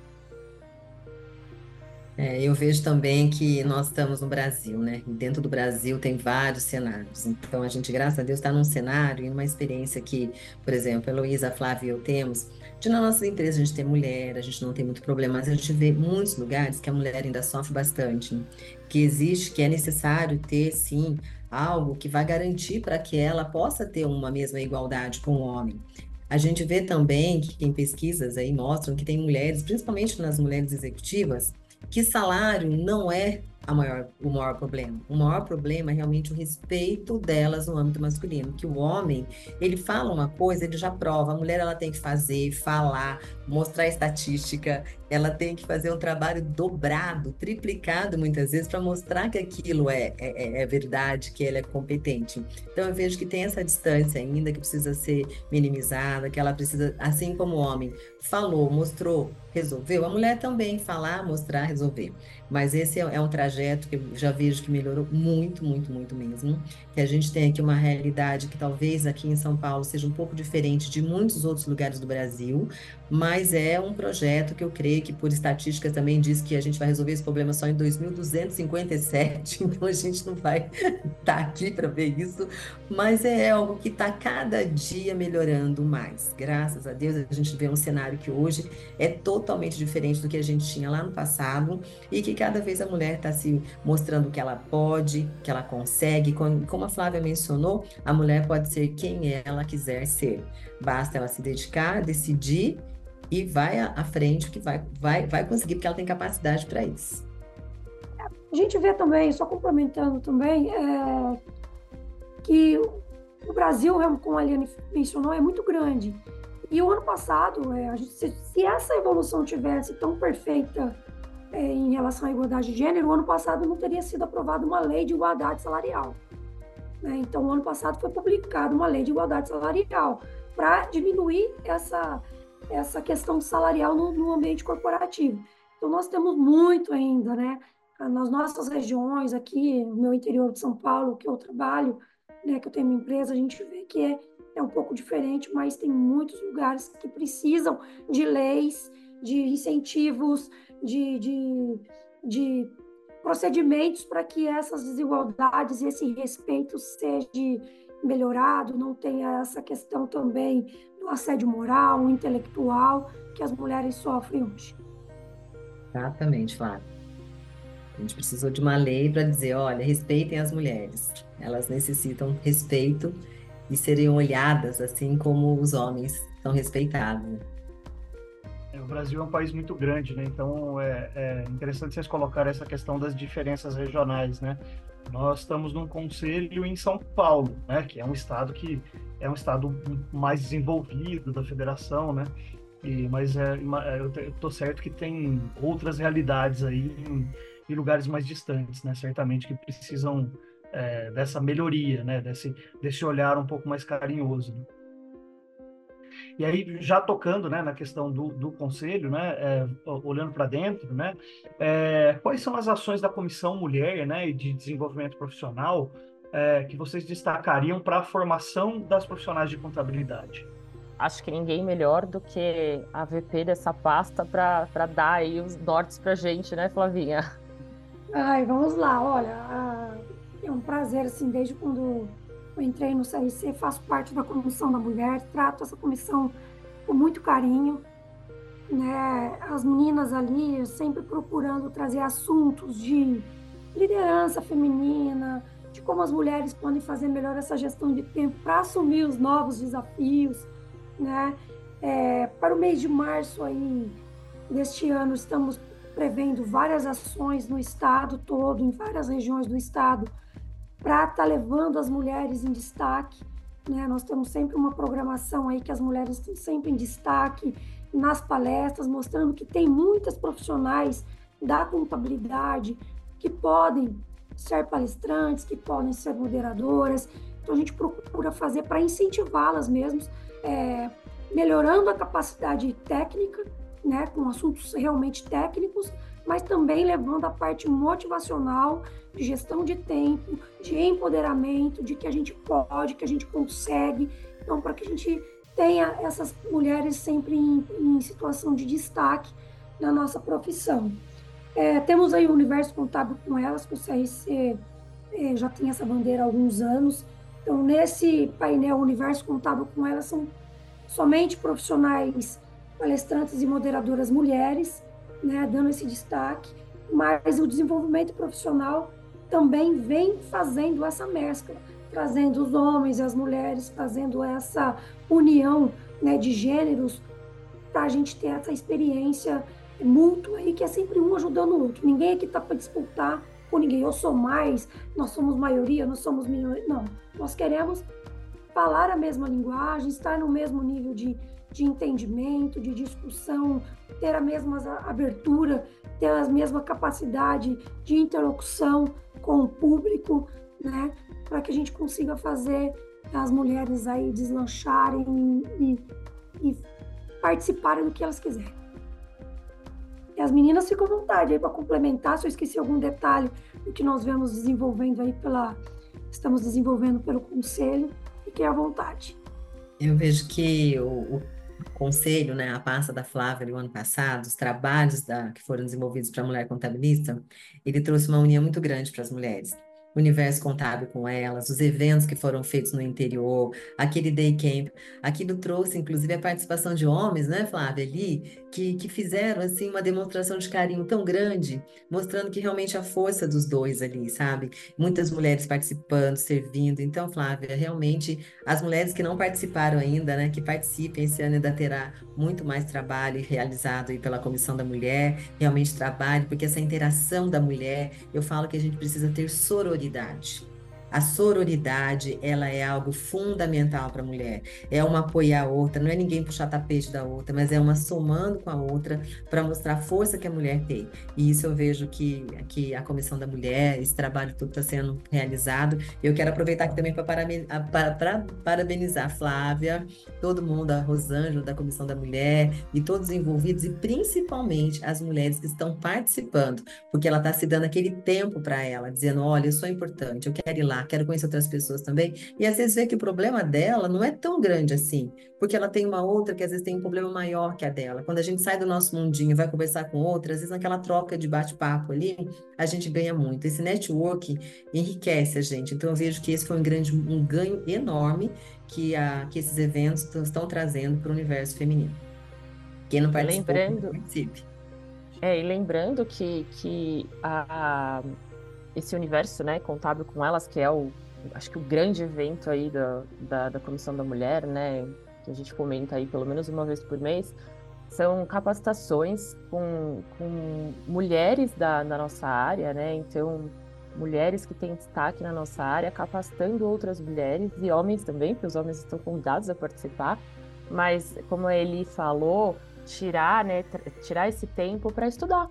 É, eu vejo também que nós estamos no Brasil, né? E dentro do Brasil tem vários cenários. Então, a gente, graças a Deus, está num cenário e numa experiência que, por exemplo, a Heloísa, a Flávia e eu temos, de na nossa empresa a gente tem mulher, a gente não tem muito problema, mas a gente vê muitos lugares que a mulher ainda sofre bastante, que existe, que é necessário ter, sim, algo que vai garantir para que ela possa ter uma mesma igualdade com o homem. A gente vê também que tem pesquisas aí mostram que tem mulheres, principalmente nas mulheres executivas, que salário não é maior, o maior problema. O maior problema é realmente o respeito delas no âmbito masculino, que o homem, ele fala uma coisa, ele já prova, a mulher ela tem que fazer, falar, mostrar estatística, ela tem que fazer um trabalho dobrado, triplicado muitas vezes para mostrar que aquilo é, é, é, verdade, que ela é competente. Então eu vejo que tem essa distância ainda que precisa ser minimizada, que ela precisa, assim como o homem falou, mostrou, resolveu, a mulher também falar, mostrar, resolver. Mas esse é, é um trajeto que eu já vejo que melhorou muito, muito, muito mesmo. Que a gente tem aqui uma realidade que talvez aqui em São Paulo seja um pouco diferente de muitos outros lugares do Brasil, mas é um projeto que eu creio que, por estatística, também diz que a gente vai resolver esse problema só em 2257, então a gente não vai estar tá aqui para ver isso, mas é algo que está cada dia melhorando mais. Graças a Deus, a gente vê um cenário que hoje é totalmente diferente do que a gente tinha lá no passado e que cada vez a mulher está se mostrando que ela pode, que ela consegue. Como a Flávia mencionou, a mulher pode ser quem ela quiser ser. Basta ela se dedicar, decidir e vai à frente, que vai, vai, vai conseguir, porque ela tem capacidade para isso. A gente vê também, só complementando também, é, que o Brasil, como a Eliane mencionou, é muito grande. E o ano passado, é, gente, se, se, essa evolução tivesse tão perfeita é, em relação à igualdade de gênero, o ano passado não teria sido aprovada uma lei de igualdade salarial. Né? Então, o ano passado foi publicada uma lei de igualdade salarial para diminuir essa, essa questão salarial no, no, ambiente corporativo. Então, nós temos muito ainda, né? Nas nossas regiões, aqui no meu interior de São Paulo, que eu trabalho, né, que eu tenho uma empresa, a gente vê que é, é um pouco diferente, mas tem muitos lugares que precisam de leis, de incentivos, de, de, de procedimentos para que essas desigualdades esse respeito seja melhorado, não tenha essa questão também do assédio moral, intelectual que as mulheres sofrem hoje. Exatamente, Flávia. A gente precisou de uma lei para dizer, olha, respeitem as mulheres. Elas necessitam respeito e serem olhadas assim como os homens são respeitados. É, o Brasil é um país muito grande, né? Então é, é interessante vocês colocarem essa questão das diferenças regionais, né? Nós estamos num conselho em São Paulo, né? Que é um estado que é um estado mais desenvolvido da federação, né? E, mas é, é eu estou certo que tem outras realidades aí em, em, lugares mais distantes, né? Certamente que precisam é, dessa melhoria, né? Desse, desse olhar um pouco mais carinhoso. Né? E aí, já tocando né, na questão do, do conselho, né, é, olhando para dentro, né, é, quais são as ações da Comissão Mulher né, e de Desenvolvimento Profissional é, que vocês destacariam para a formação das profissionais de contabilidade? Acho que ninguém melhor do que a VP dessa pasta para dar aí os nortes para a gente, né, Flavinha? Ai, vamos lá. Olha, é um prazer, assim, desde quando eu entrei no CRC, faço parte da Comissão da Mulher, trato essa comissão com muito carinho. Né? As meninas ali sempre procurando trazer assuntos de liderança feminina, de como as mulheres podem fazer melhor essa gestão de tempo para assumir os novos desafios, né? É, para o mês de março aí deste ano estamos prevendo várias ações no estado todo, em várias regiões do estado, para estar tá levando as mulheres em destaque. Né? Nós temos sempre uma programação aí que as mulheres estão sempre em destaque nas palestras, mostrando que tem muitas profissionais da contabilidade que podem ser palestrantes, que podem ser moderadoras. Então a gente procura fazer para incentivá-las mesmo, é, melhorando a capacidade técnica, né, com assuntos realmente técnicos, mas também levando a parte motivacional, de gestão de tempo, de empoderamento, de que a gente pode, que a gente consegue. Então, para que a gente tenha essas mulheres sempre em, em situação de destaque na nossa profissão. É, temos aí o Universo Contábil com elas, que o CRC é, já tem essa bandeira há alguns anos. Então, nesse painel Universo Contábil com elas, são somente profissionais, palestrantes e moderadoras mulheres, né, dando esse destaque, mas o desenvolvimento profissional também vem fazendo essa mescla, trazendo os homens e as mulheres, fazendo essa união né, de gêneros para a gente ter essa experiência mútua aí, que é sempre um ajudando o outro. Ninguém aqui está para disputar com ninguém. Eu sou mais, nós somos maioria, nós somos minoria. Não, nós queremos falar a mesma linguagem, estar no mesmo nível de, de entendimento, de discussão, ter a mesma abertura, ter a mesma capacidade de interlocução com o público, né? Para que a gente consiga fazer as mulheres aí deslancharem e, e participarem do que elas quiserem. E as meninas ficam à vontade aí para complementar, se eu esqueci algum detalhe do que nós vemos desenvolvendo aí pela estamos desenvolvendo pelo conselho, fiquem à vontade. Eu vejo que o, o conselho, né, a pasta da Flávia do ano passado, os trabalhos da, que foram desenvolvidos para a mulher contabilista, ele trouxe uma união muito grande para as mulheres universo contábil com elas, os eventos que foram feitos no interior, aquele day camp. Aquilo trouxe, inclusive, a participação de homens, né, Flávia, ali, que, que fizeram, assim, uma demonstração de carinho tão grande, mostrando que realmente a força dos dois ali, sabe? Muitas mulheres participando, servindo. Então, Flávia, realmente, as mulheres que não participaram ainda, né, que participem esse ano ainda terá muito mais trabalho realizado aí pela Comissão da Mulher, realmente trabalho, porque essa interação da mulher, eu falo que a gente precisa ter sororidade. A sororidade, ela é algo fundamental para a mulher. É uma apoiar a outra, não é ninguém puxar tapete da outra, mas é uma somando com a outra para mostrar a força que a mulher tem. E isso eu vejo que, que a Comissão da Mulher, esse trabalho tudo está sendo realizado. Eu quero aproveitar aqui também para parabenizar a Flávia, todo mundo, a Rosângela da Comissão da Mulher e todos os envolvidos, e principalmente as mulheres que estão participando, porque ela está se dando aquele tempo para ela, dizendo: olha, eu sou importante, eu quero ir lá, quero conhecer outras pessoas também. E às vezes vê que o problema dela não é tão grande assim, porque ela tem uma outra que às vezes tem um problema maior que a dela. Quando a gente sai do nosso mundinho e vai conversar com outra, às vezes naquela troca de bate-papo ali, a gente ganha muito. Esse network enriquece a gente. Então eu vejo que esse foi um grande um ganho enorme que, a, que esses eventos estão trazendo para o universo feminino. Quem não participa, lembrando, participe. É, e lembrando que, que a, esse universo, né, contábil com elas, que é o, acho que o grande evento aí da, da, da Comissão da Mulher, né, que a gente comenta aí pelo menos uma vez por mês, são capacitações com, com mulheres da, da nossa área, né, então mulheres que têm destaque na nossa área, capacitando outras mulheres e homens também, porque os homens estão convidados a participar, mas como ele falou, tirar, né, tirar esse tempo para estudar,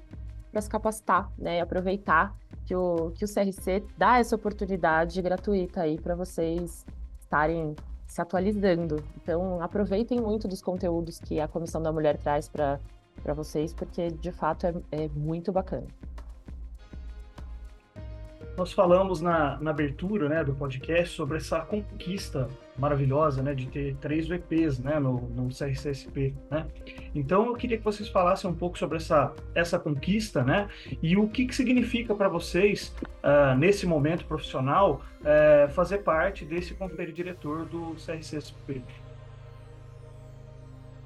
para se capacitar, né, aproveitar que o, que o CRC dá essa oportunidade gratuita aí para vocês estarem se atualizando. Então, aproveitem muito dos conteúdos que a Comissão da Mulher traz para vocês, porque de fato é, é muito bacana. Nós falamos na, na abertura né, do podcast sobre essa conquista maravilhosa né, de ter três VPs né, no, no CRCSP. Né? Então eu queria que vocês falassem um pouco sobre essa, essa conquista né, e o que, que significa para vocês, uh, nesse momento profissional, uh, fazer parte desse conselho diretor do CRCSP.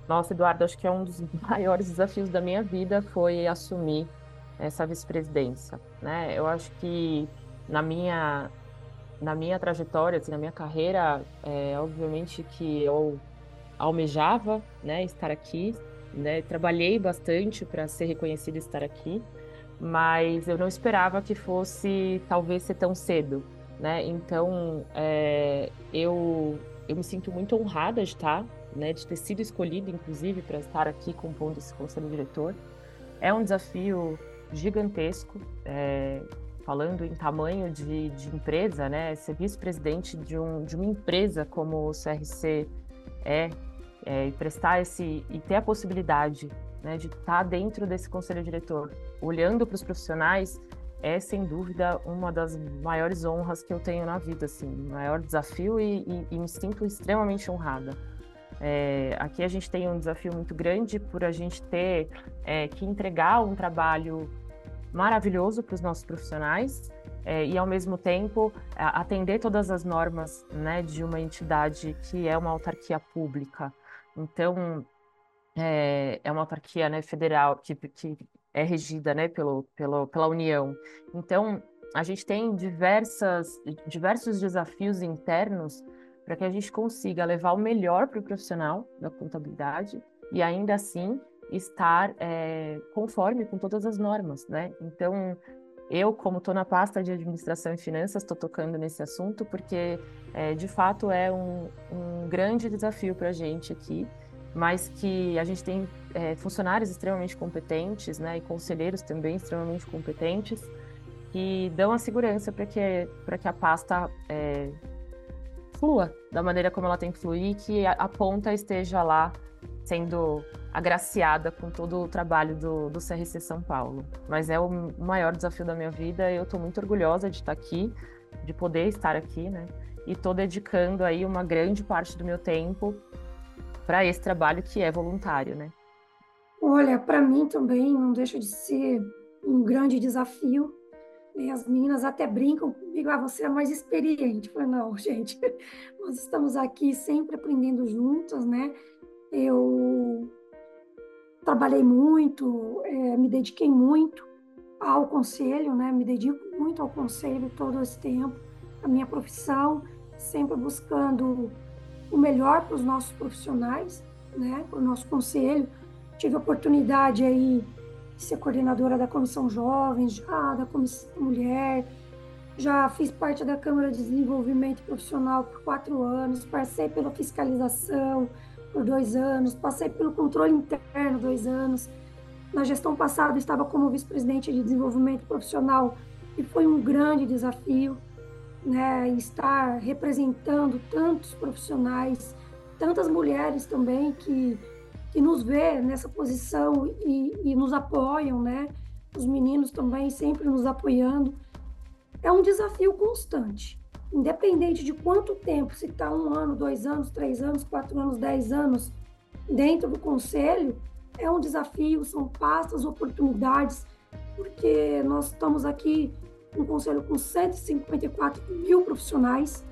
Nossa, Eduardo, acho que é um dos maiores desafios da minha vida foi assumir essa vice-presidência, né? Eu acho que na minha na minha trajetória, assim, na minha carreira, é, obviamente que eu almejava, né, estar aqui, né, trabalhei bastante para ser reconhecida estar aqui, mas eu não esperava que fosse talvez ser tão cedo, né? Então, é, eu eu me sinto muito honrada de estar, né, de ter sido escolhida, inclusive, para estar aqui compondo esse conselho diretor. É um desafio gigantesco, é, falando em tamanho de, de empresa, né? Ser vice-presidente de, um, de uma empresa como o CRC é, é, e prestar esse e ter a possibilidade né, de estar dentro desse conselho diretor, olhando para os profissionais, é sem dúvida uma das maiores honras que eu tenho na vida, assim, maior desafio e, e, e me sinto extremamente honrada. É, aqui a gente tem um desafio muito grande por a gente ter é, que entregar um trabalho maravilhoso para os nossos profissionais é, e ao mesmo tempo atender todas as normas né, de uma entidade que é uma autarquia pública. Então é, é uma autarquia né, federal que, que é regida né, pelo, pelo, pela União. Então, a gente tem diversas, diversos desafios internos para que a gente consiga levar o melhor para o profissional da contabilidade e ainda assim estar é, conforme com todas as normas, né? Então, eu, como estou na pasta de administração e finanças, estou tocando nesse assunto porque, é, de fato, é um, um grande desafio para a gente aqui mas que a gente tem é, funcionários extremamente competentes, né, e conselheiros também extremamente competentes, que dão a segurança para que, que a pasta é, flua da maneira como ela tem que fluir, que a, ponta esteja lá sendo agraciada com todo o trabalho do, do CRC São Paulo. Mas é o maior desafio da minha vida, eu estou muito orgulhosa de estar aqui, de poder estar aqui, né, e estou dedicando aí uma grande parte do meu tempo para esse trabalho que é voluntário, né? Olha, para mim também não deixa de ser um grande desafio. E as meninas até brincam comigo, ah, você é mais experiente. Eu falei, não, gente, nós estamos aqui sempre aprendendo juntas, né? Eu trabalhei muito, é, me dediquei muito ao conselho, né? Me dedico muito ao conselho todo esse tempo, a minha profissão, sempre buscando o melhor para os nossos profissionais, né, para o nosso conselho. Tive a oportunidade aí ser coordenadora da Comissão Jovens, já da Comissão Mulher, já fiz parte da Câmara de Desenvolvimento Profissional por quatro anos, passei pela fiscalização por dois anos, passei pelo controle interno dois anos. Na gestão passada estava como vice-presidente de desenvolvimento profissional e foi um grande desafio né, estar representando tantos profissionais, tantas mulheres também que, que nos vê nessa posição e, e nos apoiam, né? Os meninos também sempre nos apoiando. É um desafio constante, independente de quanto tempo, se está um ano, dois anos, três anos, quatro anos, dez anos dentro do conselho, é um desafio, são pastas, oportunidades, porque nós estamos aqui um conselho com 154 mil profissionais,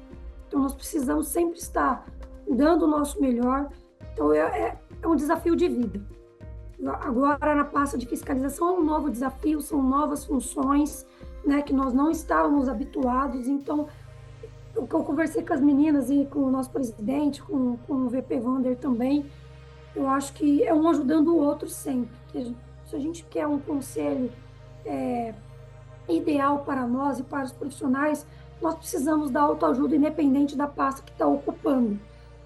então nós precisamos sempre estar dando o nosso melhor. Então é, é, um desafio de vida. Agora, na pasta de fiscalização, é um novo desafio, são novas funções né, que nós não estávamos habituados. Então, o que eu conversei com as meninas e com o nosso presidente, com, com o VP Vander também, eu acho que é um ajudando o outro sempre. Se a gente quer um conselho é, ideal para nós e para os profissionais, nós precisamos da autoajuda independente da pasta que está ocupando,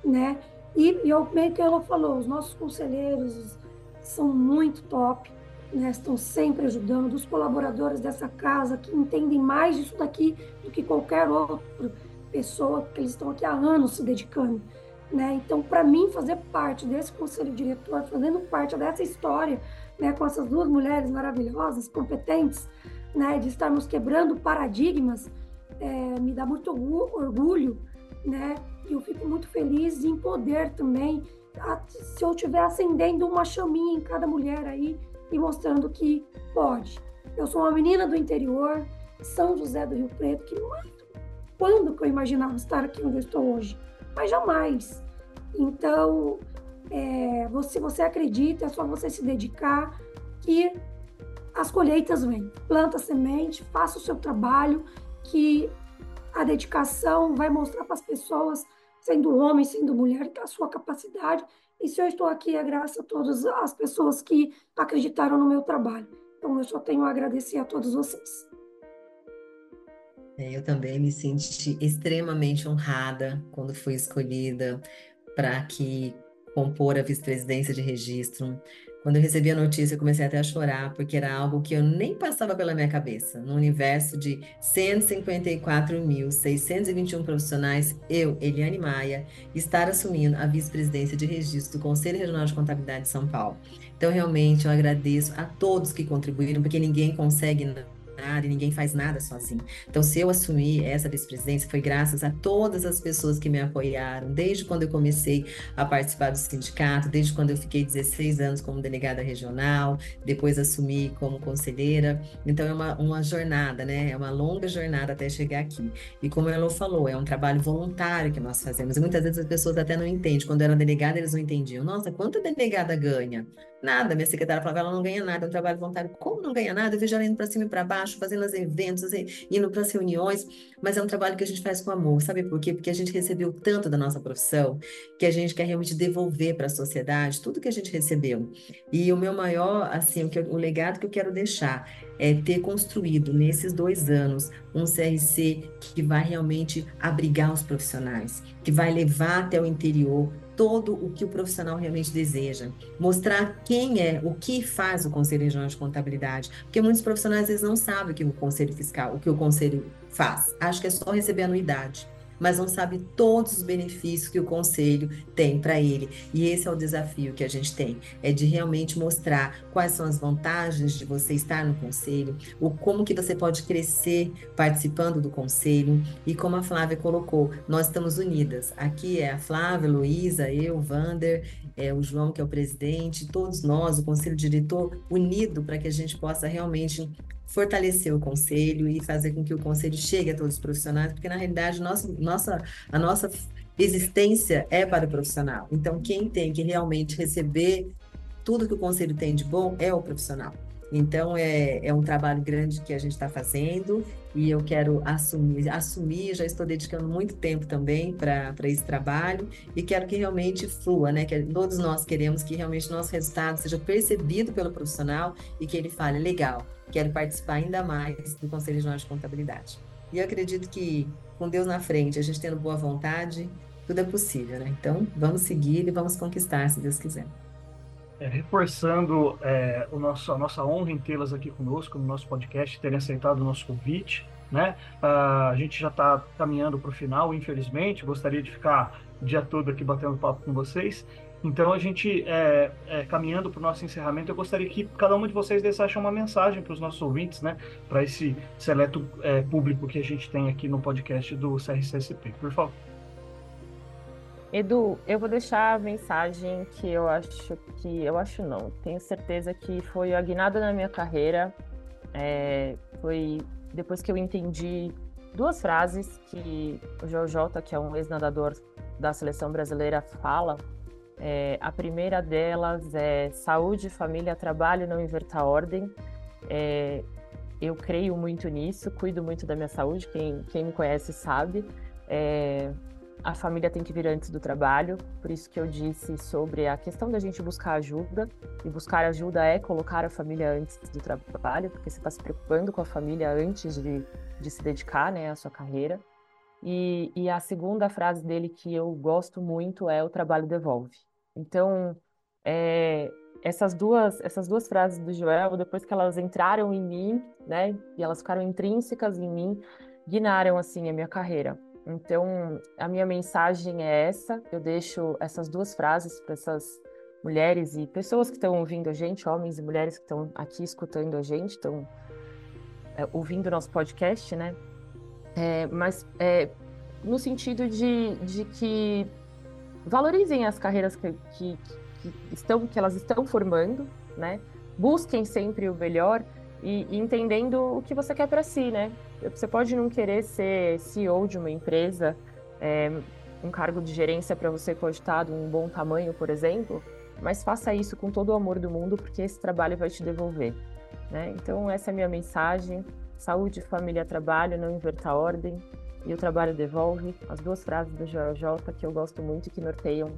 né? E, e eu, meio que ela falou, os nossos conselheiros são muito top, né? Estão sempre ajudando, os colaboradores dessa casa que entendem mais disso daqui do que qualquer outra pessoa, porque eles estão aqui há anos se dedicando. Né? Então, para mim, fazer parte desse conselho diretor, fazendo parte dessa história, né, com essas duas mulheres maravilhosas, competentes, né, de estarmos quebrando paradigmas, é, me dá muito orgulho, né? Eu fico muito feliz em poder também, se eu estiver acendendo uma chaminha em cada mulher aí e mostrando que pode. Eu sou uma menina do interior, São José do Rio Preto, que não é quando que eu imaginava estar aqui onde eu estou hoje, mas jamais. Então, é, se você acredita, é só você se dedicar que as colheitas vêm. Planta semente, faça o seu trabalho, que a dedicação, vai mostrar para as pessoas, sendo homem, sendo mulher, a sua capacidade. E se eu estou aqui é graças a todas as pessoas que acreditaram no meu trabalho. Então, eu só tenho a agradecer a todos vocês. É, eu também me senti extremamente honrada quando fui escolhida para que compor a vice-presidência de registro. Quando eu recebi a notícia, eu comecei até a chorar, porque era algo que eu nem passava pela minha cabeça. No universo de 154.621 profissionais, eu, Eliane Maia, estar assumindo a vice-presidência de registro do Conselho Regional de Contabilidade de São Paulo. Então, realmente, eu agradeço a todos que contribuíram, porque ninguém consegue nada e ninguém faz nada sozinho. Então, se eu assumir essa vice-presidência, foi graças a todas as pessoas que me apoiaram, desde quando eu comecei a participar do sindicato, desde quando eu fiquei 16 anos como delegada regional, depois assumi como conselheira. Então, é uma, uma jornada, né? É uma longa jornada até chegar aqui. E como a Elo falou, é um trabalho voluntário que nós fazemos. E muitas vezes as pessoas até não entendem. Quando eu era delegada, eles não entendiam. Nossa, quanto a delegada ganha? Nada. Minha secretária falava, ela não ganha nada, é um trabalho voluntário. Como não ganha nada? Eu vejo ela indo para cima e para baixo, fazendo os eventos, assim, indo para as reuniões, mas é um trabalho que a gente faz com amor. Sabe por quê? Porque a gente recebeu tanto da nossa profissão que a gente quer realmente devolver para a sociedade tudo que a gente recebeu. E o meu maior, assim, o, que o legado que eu quero deixar é ter construído nesses dois anos um CRC que vai realmente abrigar os profissionais, que vai levar até o interior todo o que o profissional realmente deseja, mostrar quem é, o que faz o Conselho Regional de Contabilidade, porque muitos profissionais às vezes não sabem o que o Conselho Fiscal, o que o Conselho faz, acho que é só receber anuidade mas não sabe todos os benefícios que o conselho tem para ele. E esse é o desafio que a gente tem, é de realmente mostrar quais são as vantagens de você estar no conselho, o como que você pode crescer participando do conselho e como a Flávia colocou, nós estamos unidas. Aqui é a Flávia, Luísa, eu, Vander, é, o João que é o presidente, todos nós, o conselho diretor, unido para que a gente possa realmente fortalecer o conselho e fazer com que o conselho chegue a todos os profissionais, porque na realidade nossa, nossa, a nossa existência é para o profissional. Então, quem tem que realmente receber tudo que o conselho tem de bom é o profissional. Então, é, é um trabalho grande que a gente está fazendo e eu quero assumir, assumir, já estou dedicando muito tempo também para esse trabalho e quero que realmente flua, né? Que todos nós queremos que realmente nosso resultado seja percebido pelo profissional e que ele fale, legal, quero participar ainda mais do Conselho Regional de Contabilidade. E eu acredito que, com Deus na frente, a gente tendo boa vontade, tudo é possível, né? Então, vamos seguir e vamos conquistar, se Deus quiser. É, reforçando é, o nosso, a nossa honra em tê-las aqui conosco no nosso podcast, terem aceitado o nosso convite. Né? Uh, a gente já está caminhando para o final, infelizmente. Gostaria de ficar o dia todo aqui batendo papo com vocês. Então, a gente, é, é, caminhando para o nosso encerramento, eu gostaria que cada um de vocês deixasse uma mensagem para os nossos ouvintes, né? Para esse seleto é, público que a gente tem aqui no podcast do CRCSP. Por favor. Edu, eu vou deixar a mensagem que eu acho que. Eu acho não, tenho certeza que foi a guinada na minha carreira. É, foi depois que eu entendi duas frases que o JJ, que é um ex-nadador da seleção brasileira, fala. É, a primeira delas é saúde, família, trabalho, não inverta ordem. É, eu creio muito nisso, cuido muito da minha saúde, quem, quem me conhece sabe. É, a família tem que vir antes do trabalho, por isso que eu disse sobre a questão da gente buscar ajuda. E buscar ajuda é colocar a família antes do trabalho, porque você está se preocupando com a família antes de, de se dedicar né, à sua carreira. E, e a segunda frase dele que eu gosto muito é: o trabalho devolve. Então, é, essas duas essas duas frases do Joel, depois que elas entraram em mim, né, e elas ficaram intrínsecas em mim, guinaram assim a minha carreira então, a minha mensagem é essa. Eu deixo essas duas frases para essas mulheres e pessoas que estão ouvindo a gente, homens e mulheres que estão aqui escutando a gente, estão é, ouvindo o nosso podcast, né? É, mas é, no sentido de, de que valorizem as carreiras que, que, que, estão, que elas estão formando, né? Busquem sempre o melhor e, e entendendo o que você quer para si, né? Você pode não querer ser CEO de uma empresa, é, um cargo de gerência para você de um bom tamanho, por exemplo, mas faça isso com todo o amor do mundo, porque esse trabalho vai te devolver. Né? Então, essa é a minha mensagem. Saúde, família, trabalho, não inverta a ordem. e o trabalho devolve, as duas frases do Joel J que eu gosto muito e que norteiam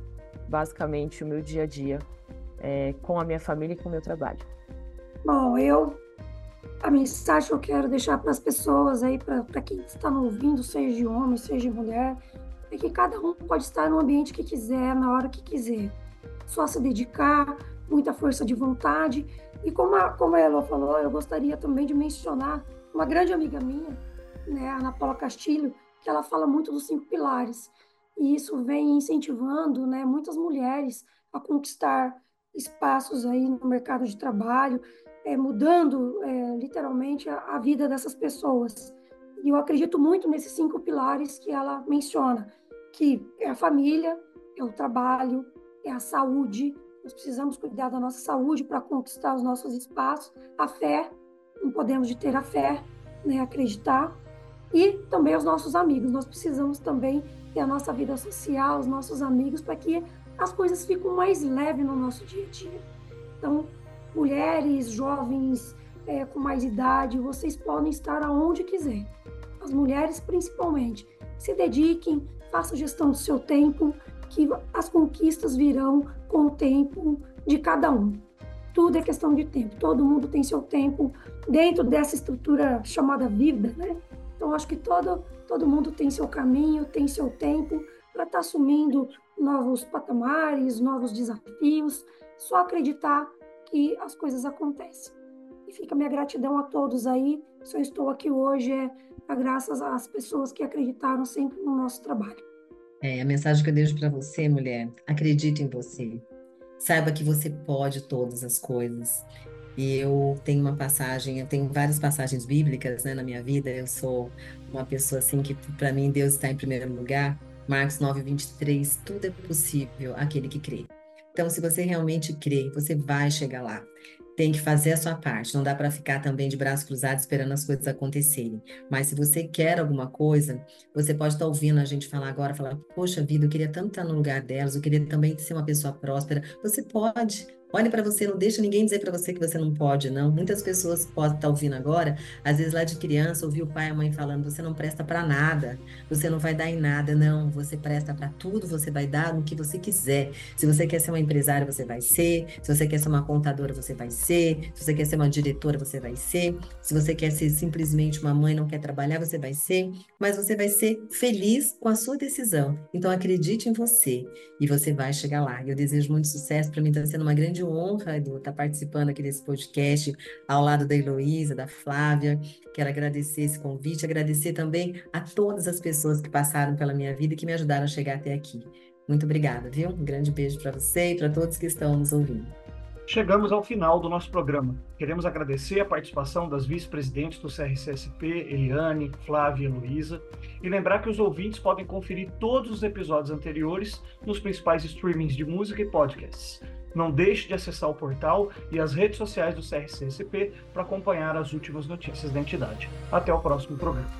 basicamente o meu dia a dia é, com a minha família e com o meu trabalho. Bom, eu a mensagem que eu quero deixar para as pessoas aí, para quem está me ouvindo, seja de homem, seja de mulher, é que cada um pode estar no ambiente que quiser, na hora que quiser. Só se dedicar, muita força de vontade. E como a, como a Elo falou, eu gostaria também de mencionar uma grande amiga minha, né, a Ana Paula Castilho, que ela fala muito dos cinco pilares. E isso vem incentivando né, muitas mulheres a conquistar espaços aí no mercado de trabalho, é, mudando é, literalmente a, a vida dessas pessoas. E eu acredito muito nesses cinco pilares que ela menciona, que é a família, é o trabalho, é a saúde. Nós precisamos cuidar da nossa saúde para conquistar os nossos espaços. A fé, não podemos de ter a fé, né, acreditar. E também os nossos amigos. Nós precisamos também ter a nossa vida social, os nossos amigos, para que as coisas fiquem mais leves no nosso dia a dia. Então, mulheres, jovens é, com mais idade, vocês podem estar aonde quiser. As mulheres, principalmente, se dediquem, façam gestão do seu tempo, que as conquistas virão com o tempo de cada um. Tudo é questão de tempo. Todo mundo tem seu tempo dentro dessa estrutura chamada vida, né? Então acho que todo todo mundo tem seu caminho, tem seu tempo para estar tá assumindo novos patamares, novos desafios. Só acreditar que as coisas acontecem. E fica minha gratidão a todos aí. Eu estou aqui hoje é, é graças às pessoas que acreditaram sempre no nosso trabalho. É, a mensagem que eu deixo para você, mulher, acredite em você. Saiba que você pode todas as coisas. E eu tenho uma passagem, eu tenho várias passagens bíblicas né, na minha vida. Eu sou uma pessoa assim que, para mim, Deus está em primeiro lugar. Marcos 9, 23, tudo é possível aquele que crê. Então, se você realmente crê, você vai chegar lá. Tem que fazer a sua parte. Não dá para ficar também de braços cruzados esperando as coisas acontecerem. Mas se você quer alguma coisa, você pode estar tá ouvindo a gente falar agora, falar: Poxa vida, eu queria tanto estar no lugar delas, eu queria também ser uma pessoa próspera. Você pode. Olhe para você, não deixa ninguém dizer para você que você não pode, não. Muitas pessoas podem estar tá ouvindo agora, às vezes lá de criança, ouviu o pai e a mãe falando: você não presta para nada, você não vai dar em nada. Não, você presta para tudo, você vai dar no que você quiser. Se você quer ser uma empresária, você vai ser. Se você quer ser uma contadora, você vai ser. Se você quer ser uma diretora, você vai ser. Se você quer ser simplesmente uma mãe, não quer trabalhar, você vai ser. Mas você vai ser feliz com a sua decisão. Então acredite em você e você vai chegar lá. Eu desejo muito sucesso. Para mim está sendo uma grande honra de estar participando aqui desse podcast ao lado da Heloísa, da Flávia. Quero agradecer esse convite, agradecer também a todas as pessoas que passaram pela minha vida e que me ajudaram a chegar até aqui. Muito obrigada, viu? Um grande beijo para você e para todos que estão nos ouvindo. Chegamos ao final do nosso programa. Queremos agradecer a participação das vice-presidentes do CRCSP, Eliane, Flávia e Luísa, e lembrar que os ouvintes podem conferir todos os episódios anteriores nos principais streamings de música e podcasts. Não deixe de acessar o portal e as redes sociais do CRCSP para acompanhar as últimas notícias da entidade. Até o próximo programa.